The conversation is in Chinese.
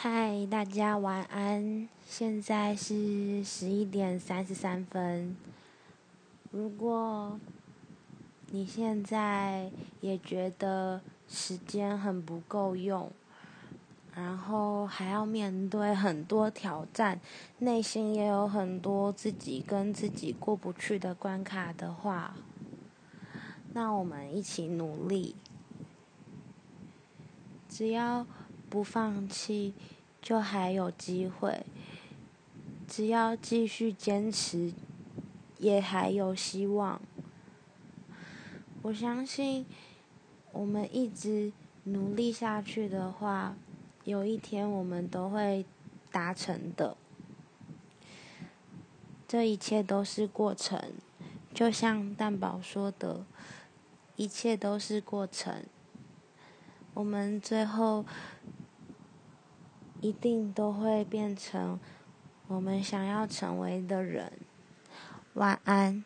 嗨，大家晚安。现在是十一点三十三分。如果你现在也觉得时间很不够用，然后还要面对很多挑战，内心也有很多自己跟自己过不去的关卡的话，那我们一起努力。只要。不放弃，就还有机会。只要继续坚持，也还有希望。我相信，我们一直努力下去的话，有一天我们都会达成的。这一切都是过程，就像蛋宝说的，一切都是过程。我们最后。一定都会变成我们想要成为的人。晚安。